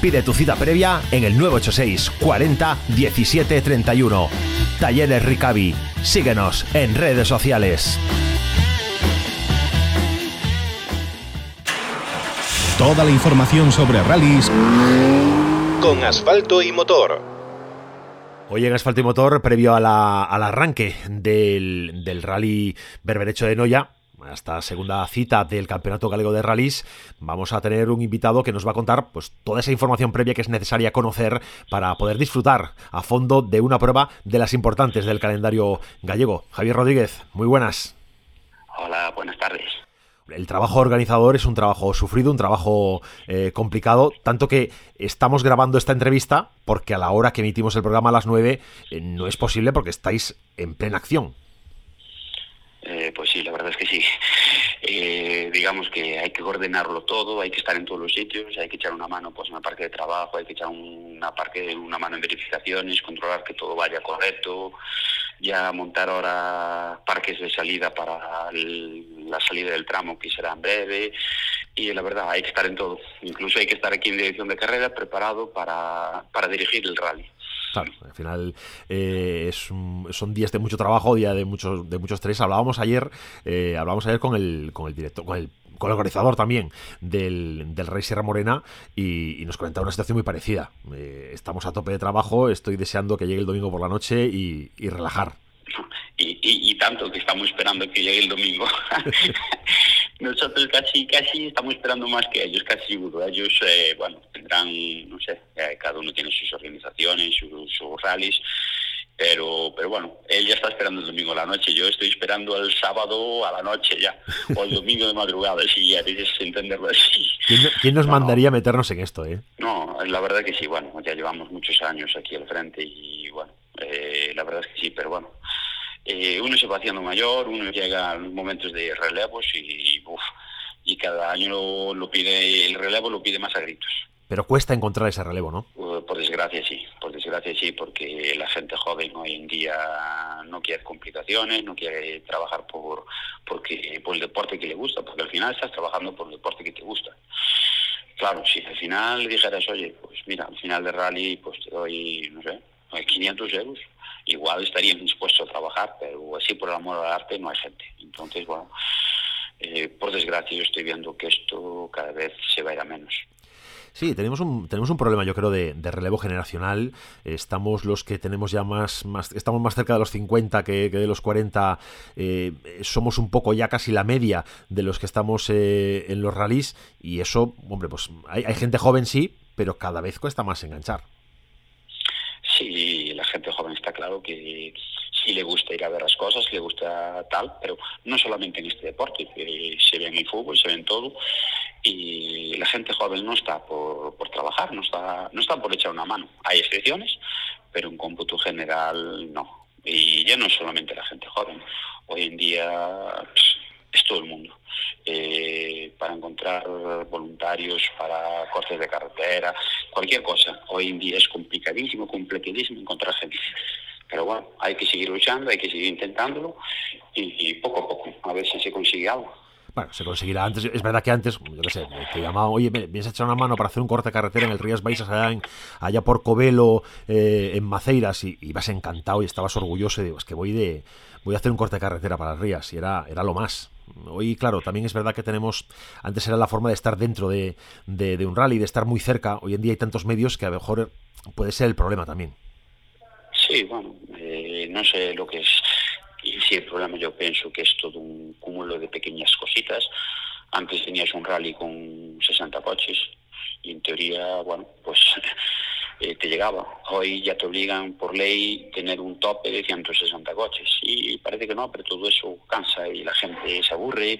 Pide tu cita previa en el 986 40 17 31. Talleres Ricavi. Síguenos en redes sociales. Toda la información sobre rallies con asfalto y motor. Hoy en Asfalto y Motor, previo al arranque del, del rally Berberecho de Noya, esta segunda cita del Campeonato Galego de Rallys, vamos a tener un invitado que nos va a contar pues, toda esa información previa que es necesaria conocer para poder disfrutar a fondo de una prueba de las importantes del calendario gallego. Javier Rodríguez, muy buenas. Hola, buenas tardes. El trabajo organizador es un trabajo sufrido, un trabajo eh, complicado, tanto que estamos grabando esta entrevista porque a la hora que emitimos el programa a las 9 eh, no es posible porque estáis en plena acción. Eh, pues sí, la verdad es que sí. Eh, digamos que hay que coordinarlo todo, hay que estar en todos los sitios, hay que echar una mano pues en el parque de trabajo, hay que echar una, parque, una mano en verificaciones, controlar que todo vaya correcto, ya montar ahora parques de salida para la salida del tramo que será en breve y la verdad hay que estar en todo, incluso hay que estar aquí en dirección de carrera preparado para, para dirigir el rally. Claro, al final eh, es son días de mucho trabajo, días de mucho, de mucho estrés. Hablábamos ayer, eh, hablábamos ayer con el, con el director, con el organizador también del, del Rey Sierra Morena y, nos comentaba una situación muy parecida. Eh, estamos a tope de trabajo, estoy deseando que llegue el domingo por la noche y, relajar. Y, tanto que estamos esperando que llegue el domingo. Nosotros casi casi estamos esperando más que ellos, casi seguro. Ellos, eh, bueno, tendrán, no sé, eh, cada uno tiene sus organizaciones, sus, sus rallies, pero, pero bueno, él ya está esperando el domingo a la noche, yo estoy esperando el sábado a la noche ya, o el domingo de madrugada, si ya dices entenderlo así. ¿Quién, nos mandaría meternos en esto, eh? No, la verdad que sí, bueno, ya llevamos muchos años aquí al frente y bueno, eh, la verdad es que sí, pero bueno, eh, uno se va haciendo mayor, uno llega a momentos de relevos y, y cada año lo, pide, el relevo lo pide más a gritos. Pero cuesta encontrar ese relevo, ¿no? Por desgracia sí, por desgracia sí, porque la gente joven hoy en día no quiere complicaciones, no quiere trabajar por, porque, por el deporte que le gusta, porque al final estás trabajando por el deporte que te gusta. Claro, si al final dijeras, oye, pues mira, al final de rally pues te doy, no sé, 500 euros, igual estaría dispuesto a trabajar, pero así por el amor al arte no hay gente. Entonces, bueno, eh, por desgracia yo estoy viendo que esto cada vez se va a ir a menos. Sí, tenemos un, tenemos un problema, yo creo, de, relevo generacional. Estamos los que tenemos ya más, más estamos más cerca de los 50 que, de los 40. Eh, somos un poco ya casi la media de los que estamos eh, en los rallies. Y eso, hombre, pues hay, hay gente joven, sí, pero cada vez cuesta más enganchar. Sí, la gente joven está claro que sí le gusta ir a ver las cosas, le gusta tal, pero no solamente en este deporte, se ve en el fútbol, se ve en todo, y la gente joven no está por, por trabajar, no está, no está por echar una mano. Hay excepciones, pero en cómputo general no. Y ya no es solamente la gente joven, hoy en día es todo el mundo. Eh, para encontrar voluntarios para cortes de carretera, cualquier cosa. Hoy en día es complicadísimo, complicadísimo encontrar gente. Pero bueno, hay que seguir luchando, hay que seguir intentándolo y, poco a poco, a ver si se consigue algo. Bueno, se conseguirá antes. Es verdad que antes, yo qué sé, te llamaba, oye, me vienes a echar una mano para hacer un corte de carretera en el Rías Baixas, allá, allá por Covelo, eh, en Maceiras, y, ibas encantado y estabas orgulloso y digo, es que voy de voy a hacer un corte de carretera para las Rías, y era, era lo más. Hoy, claro, también es verdad que tenemos, antes era la forma de estar dentro de, de, un rally, de estar muy cerca. Hoy en día hay tantos medios que a lo mejor puede ser el problema también. Sí, bueno, eh, no sé lo que es. Y si el problema yo pienso que es todo un cúmulo de pequeñas cositas. Antes tenías un rally con 60 coches y en teoría, bueno, pues eh, te llegaba. Hoy ya te obligan por ley tener un tope de 160 coches y parece que no, pero todo eso cansa y la gente se aburre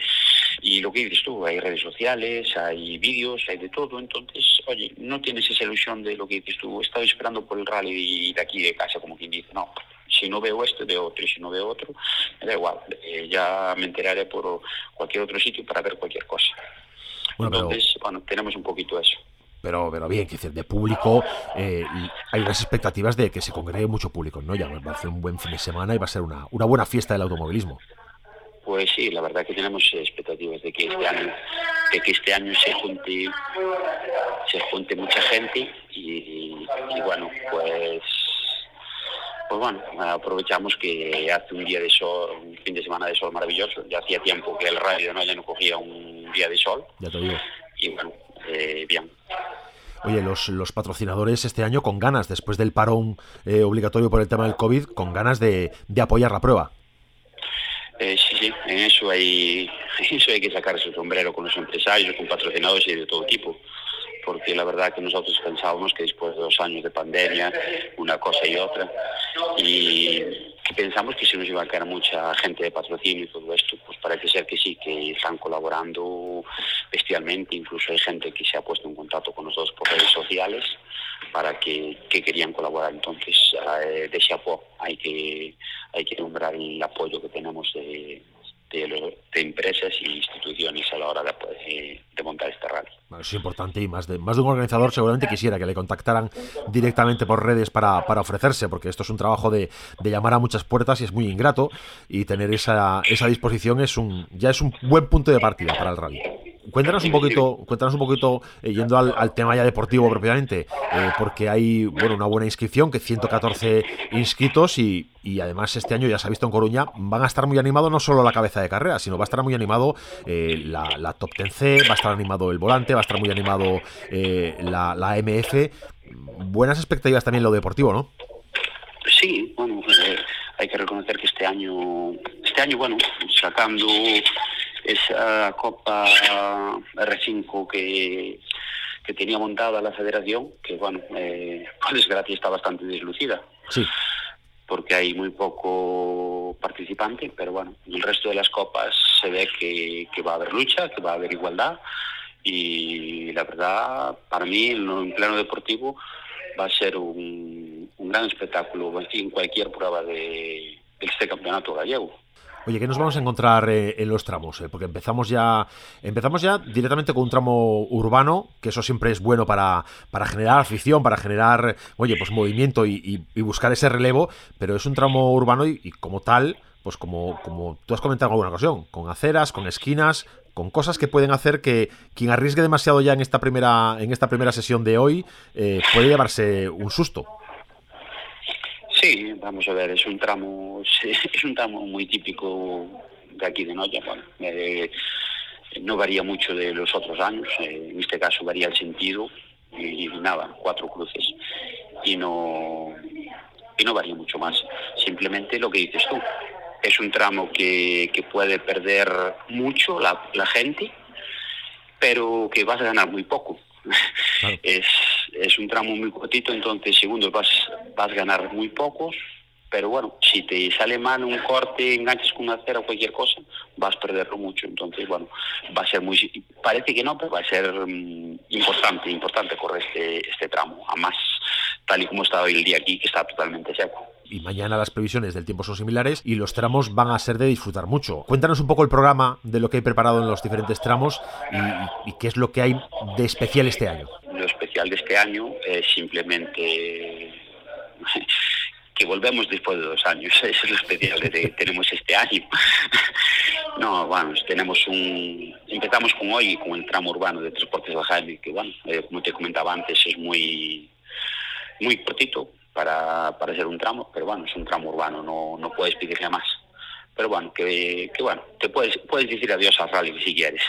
y lo que dices tú, hay redes sociales, hay vídeos, hay de todo, entonces, oye, no tienes esa ilusión de lo que dices tú, estaba esperando por el rally de aquí de casa, como quien dice, no, si no veo este, veo otro, y si no veo otro, me da igual, eh, ya me enteraré por cualquier otro sitio para ver cualquier cosa. Entonces, bueno, tenemos un poquito eso pero, pero bien, que decir, de público eh, hay unas expectativas de que se congregue mucho público, ¿no? Ya va a ser un buen fin de semana y va a ser una, una buena fiesta del automovilismo. Pues sí, la verdad que tenemos expectativas de que este año, de que este año se junte, se junte mucha gente y, bueno, pues pues bueno, aprovechamos que hace un día de sol, un fin de semana de sol maravilloso. Ya hacía tiempo que el radio no ya no cogía un día de sol. Ya te digo. Y bueno, eh, bien. Oye, los, los, patrocinadores este año con ganas, después del parón eh, obligatorio por el tema del COVID, con ganas de, de apoyar la prueba. Eh, sí, sí, en eso hay, en eso hay que sacarse el sombrero con los empresarios, con patrocinadores y de todo tipo porque la verdad que nosotros pensábamos que después de dos años de pandemia, una cosa y otra, y pensamos que se nos iba a caer mucha gente de patrocinio y todo esto, pues parece ser que sí, que están colaborando bestialmente, incluso hay gente que se ha puesto en contacto con nosotros por redes sociales para que, querían colaborar. Entonces, eh, de Chapo hay que, hay que nombrar el apoyo que tenemos de, de, empresas y instituciones a la hora de, de montar este rally. Bueno, es importante y más de, más de un organizador seguramente quisiera que le contactaran directamente por redes para, para ofrecerse, porque esto es un trabajo de, de, llamar a muchas puertas y es muy ingrato y tener esa, esa disposición es un, ya es un buen punto de partida para el rally. Cuéntanos un poquito, cuéntanos un poquito, eh, yendo al, tema ya deportivo propiamente, eh, porque hay bueno una buena inscripción, que 114 inscritos y, y, además este año ya se ha visto en Coruña, van a estar muy animados no solo la cabeza de carrera, sino va a estar muy animado eh, la, Top 10C, va a estar animado el volante, va a estar muy animado la, la MF. Buenas expectativas también lo deportivo, ¿no? Sí, bueno, hay que reconocer que este año, este año, bueno, sacando esa Copa R5 que, que tenía montada la federación, que bueno, eh, por desgracia está bastante deslucida. Sí. Porque hay muy poco participante, pero bueno, en el resto de las copas se ve que, que va a haber lucha, que va a haber igualdad y la verdad, para mí, en plano deportivo, va a ser un, un gran espectáculo en cualquier prueba de, de este campeonato gallego. Oye, ¿qué nos vamos a encontrar eh, en los tramos? Eh? Porque empezamos ya, empezamos ya directamente con un tramo urbano, que eso siempre es bueno para, para generar afición, para generar, oye, pues movimiento y, buscar ese relevo, pero es un tramo urbano y, como tal, pues como, como tú has comentado en alguna ocasión, con aceras, con esquinas, con cosas que pueden hacer que quien arriesgue demasiado ya en esta primera, en esta primera sesión de hoy eh, puede llevarse un susto. Sí, vamos a ver, es un tramo, es un tramo muy típico de aquí de Noya. Bueno, eh, no varía mucho de los otros años, eh, en este caso varía el sentido y, nada, cuatro cruces y no y no varía mucho más. Simplemente lo que dices tú, es un tramo que, que puede perder mucho la, la gente, pero que vas a ganar muy poco. Es, es un tramo muy cortito, entonces segundo vas, vas a ganar muy pocos, pero bueno, si te sale mal un corte, enganches con una acera o cualquier cosa, vas a perderlo mucho. Entonces, bueno, va a ser muy... Parece que no, pero va a ser mm, importante, importante correr este, este tramo. Además, tal y como está hoy el día aquí, que está totalmente seco y mañana las previsiones del tiempo son similares y los tramos van a ser de disfrutar mucho. Cuéntanos un poco el programa de lo que hay preparado en los diferentes tramos y, qué es lo que hay de especial este año. De este año es simplemente que volvemos después de dos años. Eso es lo especial que tenemos este año. No, bueno, tenemos un... Empezamos con hoy, con el tramo urbano de Transportes de Jaime, que bueno, eh, como te comentaba antes, es muy, muy cortito, para, para ser un tramo, pero bueno, es un tramo urbano, no, no puedes pedirle más. Pero bueno, que, que bueno, te puedes, puedes decir adiós al rally si quieres.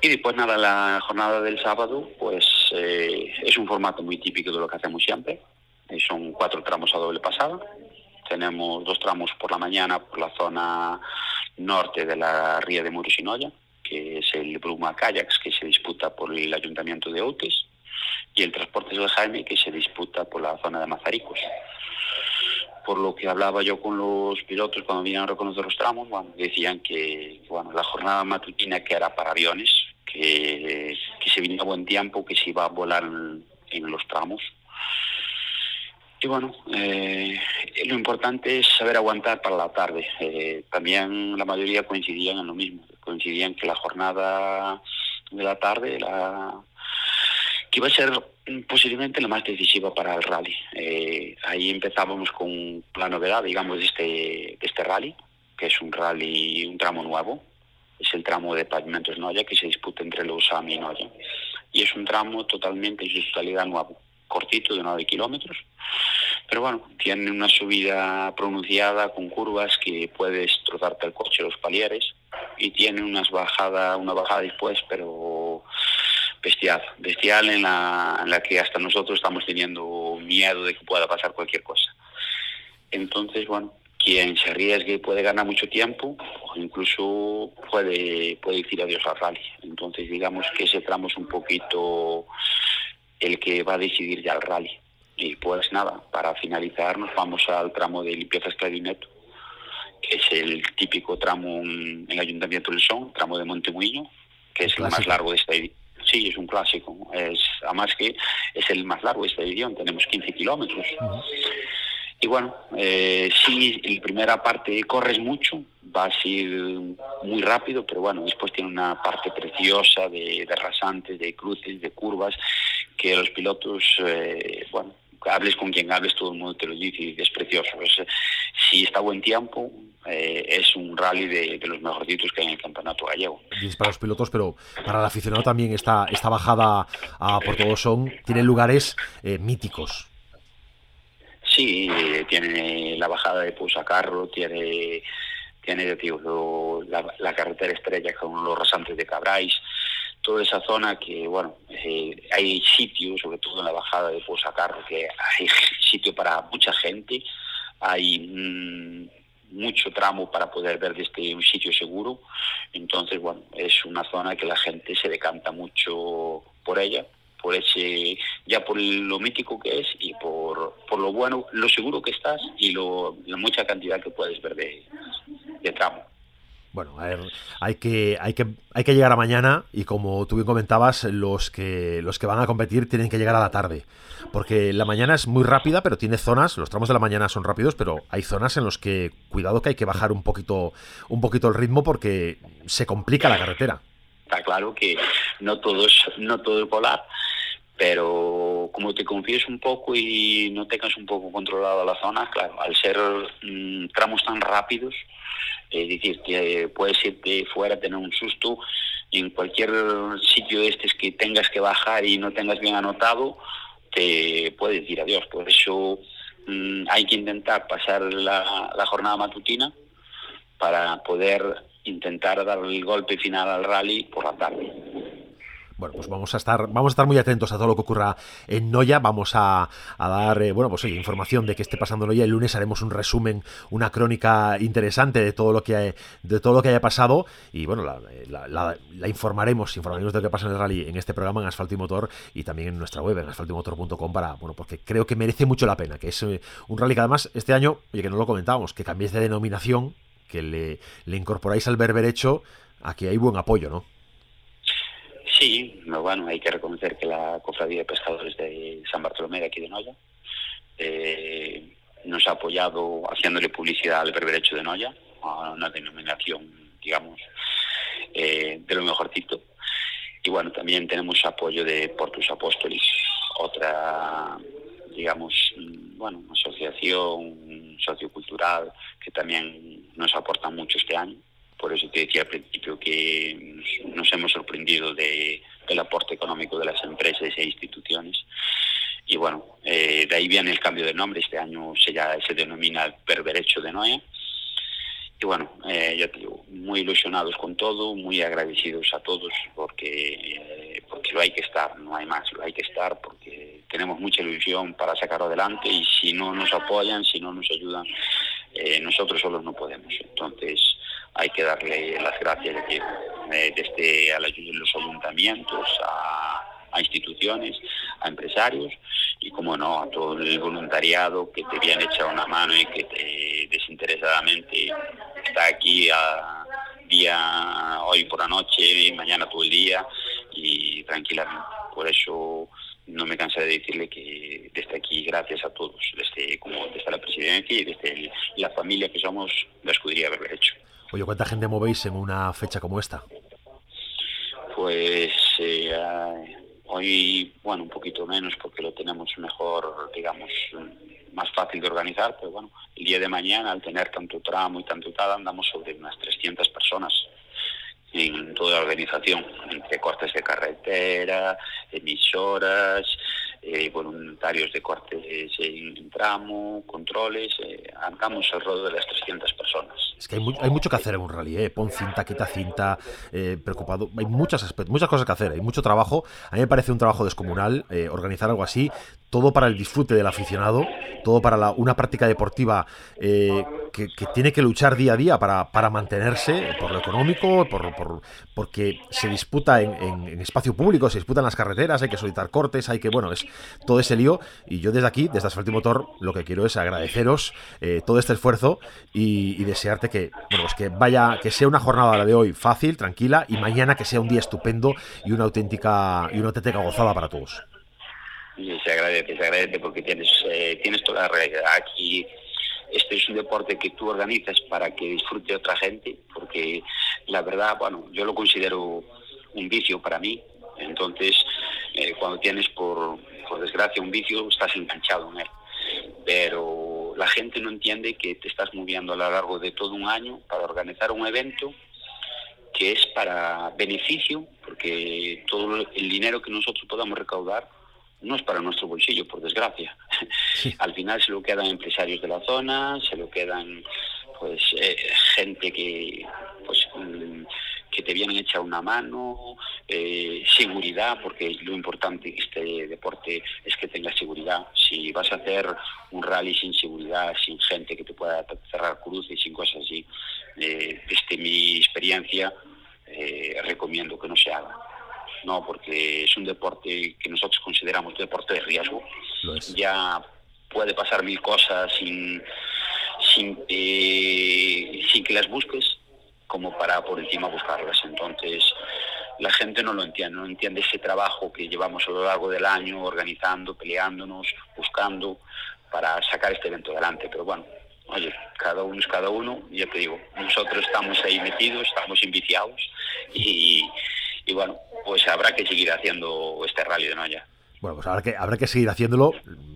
Y después nada, la jornada del sábado, pues eh, es un formato muy típico de lo que hacemos siempre. Eh, son cuatro tramos a doble pasada. Tenemos dos tramos por la mañana por la zona norte de la ría de Murusinoya, que es el Bruma Kayaks, que se disputa por el Ayuntamiento de Outes, y el Transportes del Jaime, que se disputa por la zona de Mazaricos. Por lo que hablaba yo con los pilotos cuando vinieron a reconocer los tramos, bueno, decían que bueno, la jornada matutina que era para aviones, que, que se venía buen tiempo, que se iba a volar en, los tramos. Y bueno, eh, lo importante es saber aguantar para la tarde. Eh, también la mayoría coincidían en lo mismo, coincidían que la jornada de la tarde, la, que iba a ser posiblemente la más decisiva para el rally. Eh, ahí empezábamos con la novedad, digamos, de este, de este rally, que es un rally, un tramo nuevo, es el tramo de pavimentos Noya que se disputa entre los AMI y Noya. Y es un tramo totalmente en su totalidad nuevo, cortito, de 9 kilómetros, pero bueno, tiene una subida pronunciada con curvas que puedes trozarte el coche los palieres y tiene unas bajada, una bajada después, pero bestial, bestial en la, en la que hasta nosotros estamos teniendo miedo de que pueda pasar cualquier cosa. Entonces, bueno, quien se arriesgue puede ganar mucho tiempo o incluso puede, puede decir adiós al rally. Entonces, digamos que ese tramo es un poquito el que va a decidir ya el rally. Y pues nada, para finalizar nos vamos al tramo de limpieza Clavineto, que es el típico tramo en el Ayuntamiento del Son, tramo de Montemuiño, que es el más largo de esta edición. Sí, es un clásico. Es, además que es el más largo de esta edición, tenemos 15 kilómetros. Y bueno, eh, sí, en la primera parte corres mucho, vas a ir muy rápido, pero bueno, después tiene una parte preciosa de, de rasantes, de cruces, de curvas, que los pilotos, eh, bueno, hables con quien hables, todo el mundo te lo dice y es precioso. Es, si está buen tiempo, eh, es un rally de, de, los mejorcitos que hay en el campeonato gallego. Y es para los pilotos, pero para el aficionado también esta, esta bajada a Porto son tiene lugares eh, míticos. Sí, tiene la bajada de Pousacarro, tiene, tiene digo, la, la, carretera estrella con los rasantes de Cabráis, toda esa zona que, bueno, eh, hay sitios, sobre todo en la bajada de Pousacarro, que hay sitio para mucha gente, hay mmm, mucho tramo para poder ver desde un sitio seguro, entonces, bueno, es una zona que la gente se decanta mucho por ella, por ese ya por lo mítico que es y por, por lo bueno, lo seguro que estás y lo, la mucha cantidad que puedes ver de, de tramo. Bueno, a ver, hay que, hay que hay que llegar a mañana y como tú bien comentabas, los que los que van a competir tienen que llegar a la tarde, porque la mañana es muy rápida, pero tiene zonas, los tramos de la mañana son rápidos, pero hay zonas en los que cuidado que hay que bajar un poquito un poquito el ritmo porque se complica la carretera. Está claro que no todo es no todo es volar, pero como te confíes un poco y no tengas un poco controlada la zona, claro, al ser mmm, tramos tan rápidos, es decir, que puedes irte fuera, tener un susto, y en cualquier sitio de estos que tengas que bajar y no tengas bien anotado, te puedes decir adiós. Por eso mmm, hay que intentar pasar la jornada matutina para poder intentar dar el golpe final al rally por la tarde. Bueno, pues vamos a estar, vamos a estar muy atentos a todo lo que ocurra en Noya. Vamos a, dar, eh, bueno, pues oye, información de que esté pasando Noya. El lunes haremos un resumen, una crónica interesante de todo lo que, de todo lo que haya pasado. Y bueno, la, la, la, informaremos, informaremos de lo que pasa en el rally en este programa, en Asfalto y Motor, y también en nuestra web, en asfaltoymotor.com, para, bueno, porque creo que merece mucho la pena. Que es eh, un rally que además este año, oye, que no lo comentábamos, que cambiéis de denominación, que le, incorporáis al berberecho, aquí hay buen apoyo, ¿no? Sí, bueno, hay que reconocer que la Cofradía de Pescadores de San Bartolomé de aquí de Noya eh, nos ha apoyado haciéndole publicidad al berberecho de Noya, a una denominación, digamos, eh, de lo mejorcito. Y bueno, también tenemos apoyo de Portus Apóstolis, otra, digamos, bueno, asociación sociocultural que también nos aporta mucho este año por eso te decía al principio que nos, hemos sorprendido de, del aporte económico de las empresas e instituciones. Y bueno, eh, de ahí viene el cambio de nombre. Este año se, ya, se denomina Perberecho de Noé. Y bueno, eh, ya te digo, muy ilusionados con todo, muy agradecidos a todos porque, eh, porque lo hay que estar, no hay más, lo hay que estar porque tenemos mucha ilusión para sacarlo adelante y si no nos apoyan, si no nos ayudan, eh, nosotros solos no podemos. Entonces hay que darle las gracias. Aquí. eh, desde a los ayuntamientos, a, instituciones, a empresarios y, como no, a todo el voluntariado que te viene echar una mano y que te desinteresadamente a día hoy por la noche mañana todo el día y tranquilamente. Por eso no me cansa de decirle que desde aquí, gracias a todos, desde, como desde la presidencia y desde la familia que somos, la escudería hecho. Oye, ¿cuánta gente movéis en una fecha como esta? Pues eh, hoy, bueno, un poquito menos porque lo tenemos mejor, digamos, más fácil de organizar, pero bueno, el día de mañana, al tener tanto tramo y tanto tal, andamos sobre unas 300 personas en toda la organización, entre cortes de carretera, emisoras, eh, voluntarios de cortes en tramo, controles, eh, andamos alrededor de las 300 personas. Es que hay, mucho que hacer en un rally, ¿eh? pon cinta, quita cinta, eh, preocupado, hay muchas, muchas cosas que hacer, hay mucho trabajo, a mí me parece un trabajo descomunal organizar algo así, todo para el disfrute del aficionado, todo para una práctica deportiva que, tiene que luchar día a día para, para mantenerse por lo económico, por, por porque se disputa en, en, espacio público, se disputan las carreteras, hay que solicitar cortes, hay que, bueno, es todo ese lío. Y yo desde aquí, desde Asfalto Motor, lo que quiero es agradeceros eh, todo este esfuerzo y, desearte que, bueno, pues que vaya, que sea una jornada la de hoy fácil, tranquila, y mañana que sea un día estupendo y una auténtica, y una auténtica gozada para todos. se agradece, se agradece porque tienes, eh, tienes toda la realidad aquí este es un deporte que tú organizas para que disfrute otra gente, porque la verdad, bueno, yo lo considero un vicio para mí. Entonces, eh, cuando tienes por, por desgracia un vicio, estás enganchado en él. Pero la gente no entiende que te estás moviendo a lo largo de todo un año para organizar un evento que es para beneficio, porque todo el dinero que nosotros podamos recaudar no es para nuestro bolsillo, por desgracia. Al final se lo quedan empresarios de la zona, se lo quedan pues eh, gente que pues mm, que te vienen a echar una mano, eh, seguridad, porque lo importante en este deporte es que tengas seguridad. Si vas a hacer un rally sin seguridad, sin gente que te pueda cerrar cruces, sin cosas así, eh, desde mi experiencia, recomiendo que no se haga. No, porque es un deporte que nosotros consideramos deporte de riesgo. Ya puede pasar mil cosas sin, sin, eh, sin que las busques como para por encima buscarlas. Entonces, la gente no lo entiende, no entiende ese trabajo que llevamos a lo largo del año organizando, peleándonos, buscando para sacar este evento adelante. Pero bueno, oye, cada uno es cada uno, ya te digo, nosotros estamos ahí metidos, estamos inviciados y, y bueno, pues habrá que seguir haciendo este rally de Noya. Bueno, pues habrá que, habrá que seguir haciéndolo.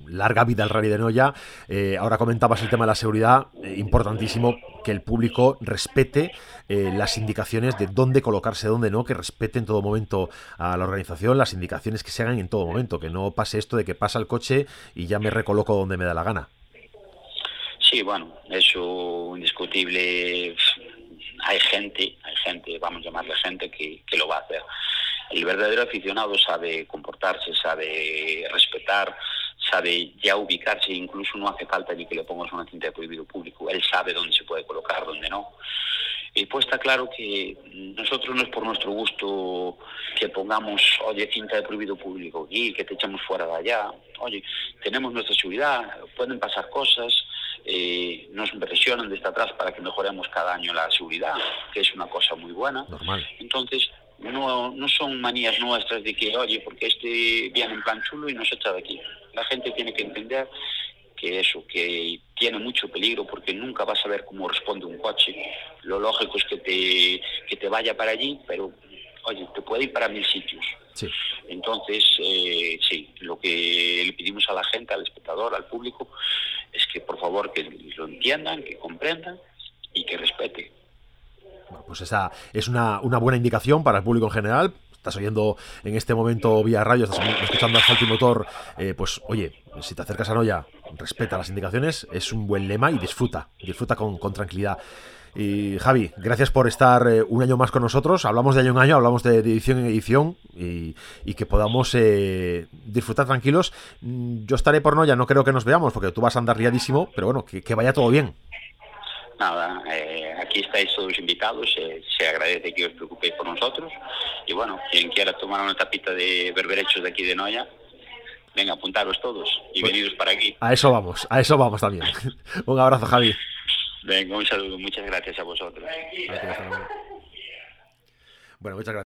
Larga vida el rally de Noya. Eh, ahora comentabas el tema de la seguridad. Eh, importantísimo que el público respete eh, las indicaciones de dónde colocarse, dónde no, que respete en todo momento a la organización, las indicaciones que se hagan en todo momento, que no pase esto de que pasa el coche y ya me recoloco donde me da la gana. Sí, bueno, eso indiscutible. Hay gente, hay gente, vamos a llamarle gente, que, que lo va a hacer el verdadero aficionado sabe comportarse, sabe respetar, sabe ya ubicarse, incluso no hace falta ni que le pongas una cinta de prohibido público, él sabe dónde se puede colocar, dónde no. Y pues está claro que nosotros no es por nuestro gusto que pongamos, oye, cinta de prohibido público aquí, que te echamos fuera de allá. Oye, tenemos nuestra seguridad, pueden pasar cosas, eh, nos presionan desde atrás para que mejoremos cada año la seguridad, que es una cosa muy buena. Normal. Entonces, no, no son manías nuestras de que, oye, porque este viene en plan chulo y nos echa de aquí. La gente tiene que entender que eso, que tiene mucho peligro porque nunca vas a ver cómo responde un coche. Lo lógico es que te, que te vaya para allí, pero, oye, te puede ir para mil sitios. Entonces, eh, sí, lo que le pedimos a la gente, al espectador, al público, es que por favor que lo entiendan, que comprendan y que respeten pues esa es una, buena indicación para el público en general, estás oyendo en este momento vía radio, estás escuchando Asfalto y Motor, eh, pues oye, si te acercas a Noya, respeta las indicaciones, es un buen lema y disfruta, disfruta con, tranquilidad. Y Javi, gracias por estar eh, un año más con nosotros. Hablamos de año en año, hablamos de, edición en edición y, que podamos eh, disfrutar tranquilos. Mm, yo estaré por Noya, no creo que nos veamos porque tú vas a andar liadísimo, pero bueno, que vaya todo bien nada, eh, aquí estáis todos invitados, eh, se agradece que os preocupéis por nosotros y bueno, quien quiera tomar una tapita de berberechos de aquí de Noya, venga, apuntaros todos y Pues- veniros para aquí. A eso vamos, a eso vamos también. un abrazo, Javi. Venga, un saludo, muchas gracias a vosotros. Bueno, muchas gracias.